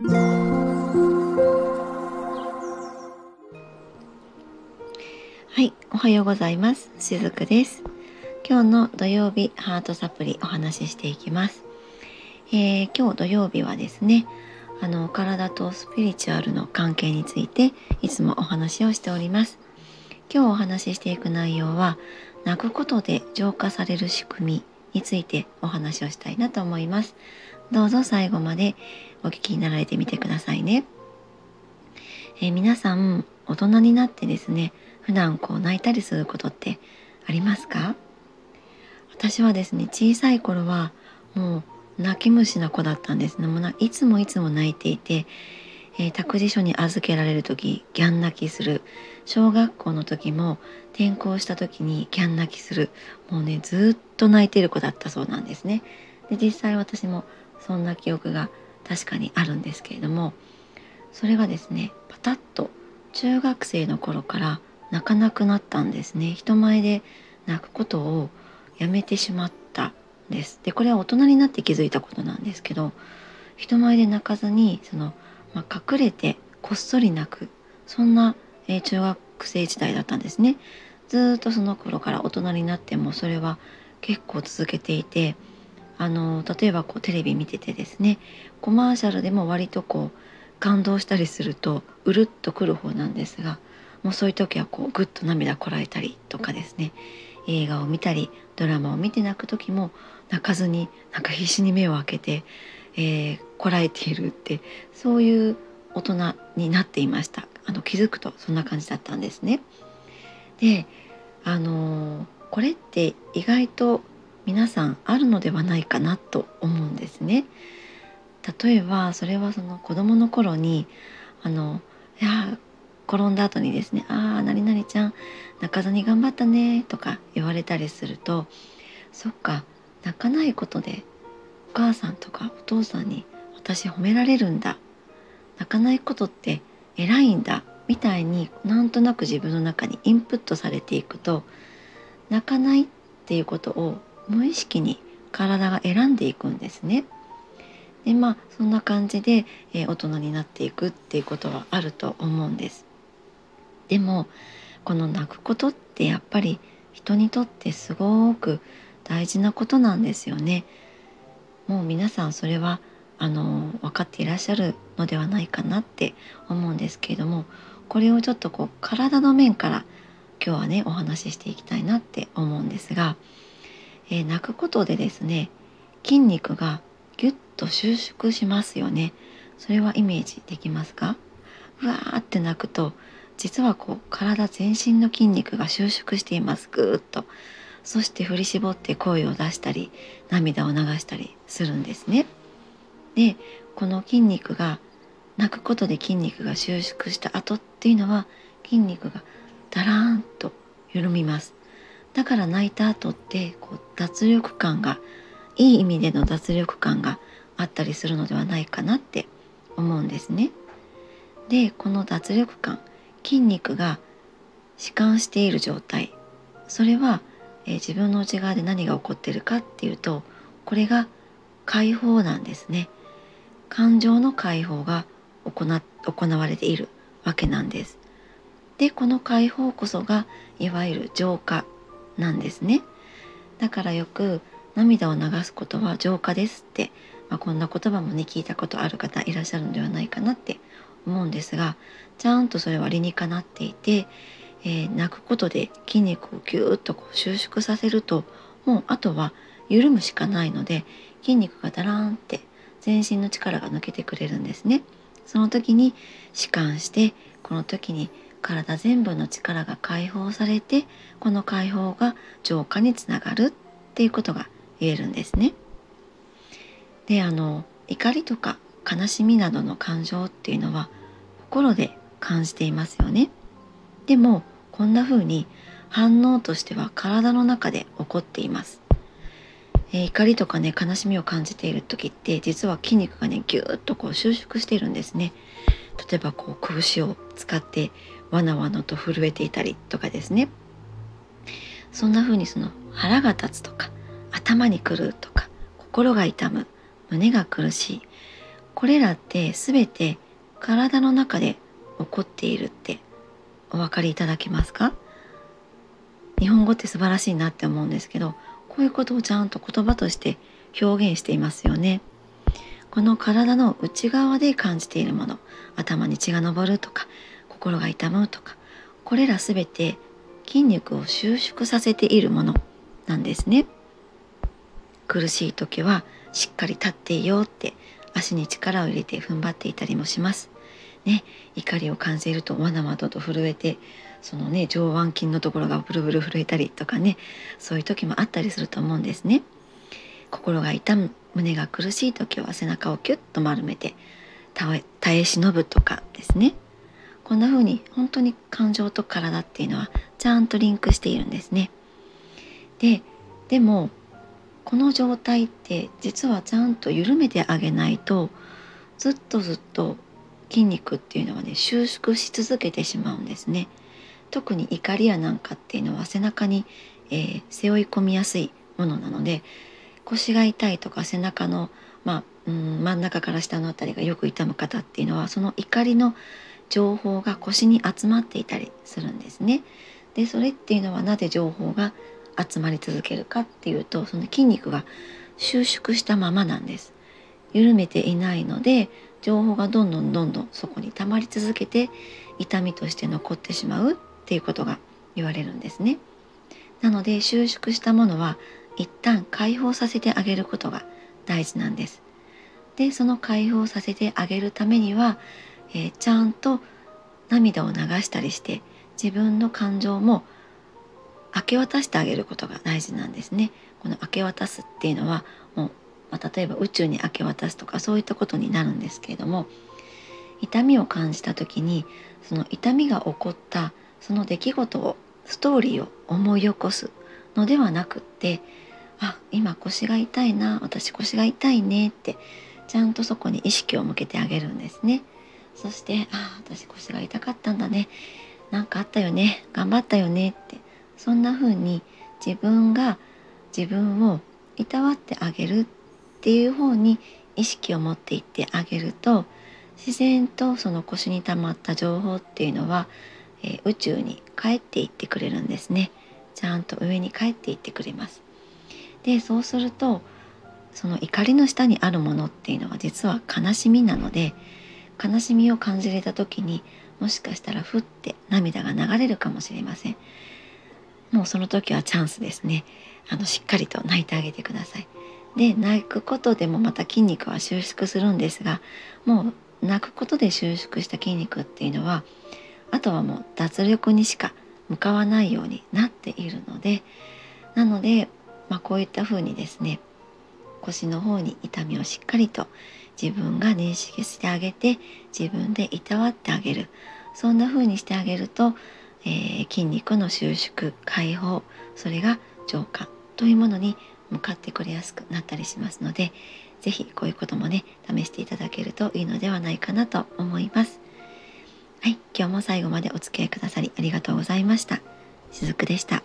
はいおはようございます。しずくです。今日の土曜日ハートサプリお話ししていきます、えー、今日土曜日はですねあの体とスピリチュアルの関係についていつもお話をしております。今日お話ししていく内容は泣くことで浄化される仕組みについてお話をしたいなと思います。どうぞ最後までお聞きになられてみてくださいね、えー、皆さん大人になってですね普段こう泣いたりすることってありますか？私はですね小さい頃はもう泣き虫な子だったんですね。もういつもいつも泣いていて、えー、託児所に預けられる時ギャン泣きする。小学校の時も転校した時にギャン泣きする。もうねずっと泣いてる子だったそうなんですね。で実際私もそんな記憶が確かにあるんですけれどもそれがですねパタッと中学生の頃から泣かなくなったんですね。人前で泣くことをやめてしまったんです。でこれは大人になって気づいたことなんですけど人前で泣かずにその、まあ、隠れてこっそり泣くそんな、えー、中学生時代だったんですね。ずっとその頃から大人になってもそれは結構続けていてあの例えばこうテレビ見ててですねコマーシャルでも割とこう感動したりするとうるっとくる方なんですがもうそういう時はこうぐっと涙こらえたりとかですね映画を見たりドラマを見て泣く時も泣かずになんか必死に目を開けて、えー、こらえているってそういう大人になっていましたあの気づくとそんな感じだったんですね。であのー、これって意外と皆さんあるのではないかなと思うんですね。例えばそれはその子供の頃にあのいや転んだ後にですね「ああ何々ちゃん泣かずに頑張ったね」とか言われたりするとそっか泣かないことでお母さんとかお父さんに私褒められるんだ泣かないことって偉いんだみたいになんとなく自分の中にインプットされていくと泣かないっていうことを無意識に体が選んでいくんですね。でまあそんな感じで、えー、大人になっていくっていうことはあると思うんです。でもこの泣くことってやっぱり人にとってすごく大事なことなんですよね。もう皆さんそれはあの分かっていらっしゃるのではないかなって思うんですけれどもこれをちょっとこう体の面から今日はねお話ししていきたいなって思うんですが、えー、泣くことでですね筋肉がギュッと収縮しますよね。それはイメージできますか？うわーって泣くと実はこう体全身の筋肉が収縮しています。ぐーっと。そして振り絞って声を出したり涙を流したりするんですね。でこの筋肉が泣くことで筋肉が収縮した後っていうのは筋肉がダラーンと緩みます。だから泣いた後ってこう脱力感がいい意味での脱力感があったりするのではないかなって思うんですね。でこの脱力感筋肉が弛緩している状態。それは、えー、自分の内側で何が起こっているかっていうとこれが解放なんですね。感情の解放が行行われているわけなんです。でこの解放こそがいわゆる浄化。なんですねだからよく涙を流すことは浄化ですって、まあ、こんな言葉もね聞いたことある方いらっしゃるのではないかなって思うんですがちゃんとそれは理にかなっていて、えー、泣くことで筋肉をぎゅーっとこう収縮させるともうあとは緩むしかないので筋肉がダラーンって全身の力が抜けてくれるんですね。その時に弛緩してこの時に体全部の力が解放されてこの解放が浄化につながるっていうことが言えるんですね。であの怒りとか悲しみなどの感情っていうのは心で感じていますよね。でもこんな風に反応としては体の中で起こっています。えー、怒りとかね悲しみを感じている時って実は筋肉がねぎゅーっとこう収縮しているんですね。例えばこう拳を使ってわなわなと震えていたりとかですね。そんな風にその腹が立つとか頭にくるとか心が痛む胸が苦しいこれらって全て体の中で起こっているってお分かりいただけますか？日本語って素晴らしいなって思うんですけどこういうことをちゃんと言葉として表現していますよね。この体の内側で感じているもの頭に血が上るとか心が痛むとかこれら全て筋肉を収縮させているものなんですね。苦しい時はしっかり立っていようって足に力を入れて踏ん張っていたりもします。ね、怒りを感じるとわなわなと震えてそのね上腕筋のところがブルブル震えたりとかねそういう時もあったりすると思うんですね。心が痛む胸が苦しい時は背中をキュッと丸めて耐え忍ぶとかですねこんな風に本当に感情と体っていうのはちゃんとリンクしているんですね。ででもこの状態って実はちゃんと緩めてあげないとずっとずっと筋肉っていうのはね収縮し続けてしまうんですね。特に怒りやなんかっていうのは背中に、えー、背負い込みやすいものなので腰が痛いとか背中の、まあ、うん真ん中から下の辺りがよく痛む方っていうのはその怒りの情報が腰に集まっていたりするんですね。でそれっていうのはなぜ情報が集まり続けるかっていうとその筋肉が収縮したままなんです。緩めていないので情報がどんどんどんどんそこに溜まり続けて痛みとして残ってしまうっていうことが言われるんですね。なので収縮したものは一旦解放させてあげることが大事なんです。でその解放させてあげるためには、えー、ちゃんと涙を流したりして自分の感情も明け渡してあげることが大事なんですね。この明け渡すっていうのはもう、まあ、例えば宇宙に明け渡すとかそういったことになるんですけれども痛みを感じた時にその痛みが起こったその出来事をストーリーを思い起こすのではなくってあ今腰が痛いな私腰が痛いねってちゃんとそこに意識を向けてあげるんですね。そしてああ私腰が痛かったんだね。何かあったよね。頑張ったよねって。そんな風に自分が自分をいたわってあげるっていう方に意識を持っていってあげると自然とその腰に溜まった情報っていうのは、えー、宇宙に帰っていってくれるんですね。ちゃんと上に帰っていってくれます。でそうするとその怒りの下にあるものっていうのは実は悲しみなので悲しみを感じれた時にもしかしたらふって涙が流れるかもしれません。もうその時はチャンスですね。あのしっかりと泣いてあげてください。で泣くことでもまた筋肉は収縮するんですがもう泣くことで収縮した筋肉っていうのはあとはもう脱力にしか向かわないようになっているのでなので、まあ、こういった風にですね腰の方に痛みをしっかりと自分が認識してあげて自分でいたわってあげるそんな風にしてあげるとえー、筋肉の収縮解放それが浄化というものに向かってくれやすくなったりしますので是非こういうこともね試していただけるといいのではないかなと思います。はい、今日も最後までお付き合いくださりありがとうございました。しずくでした。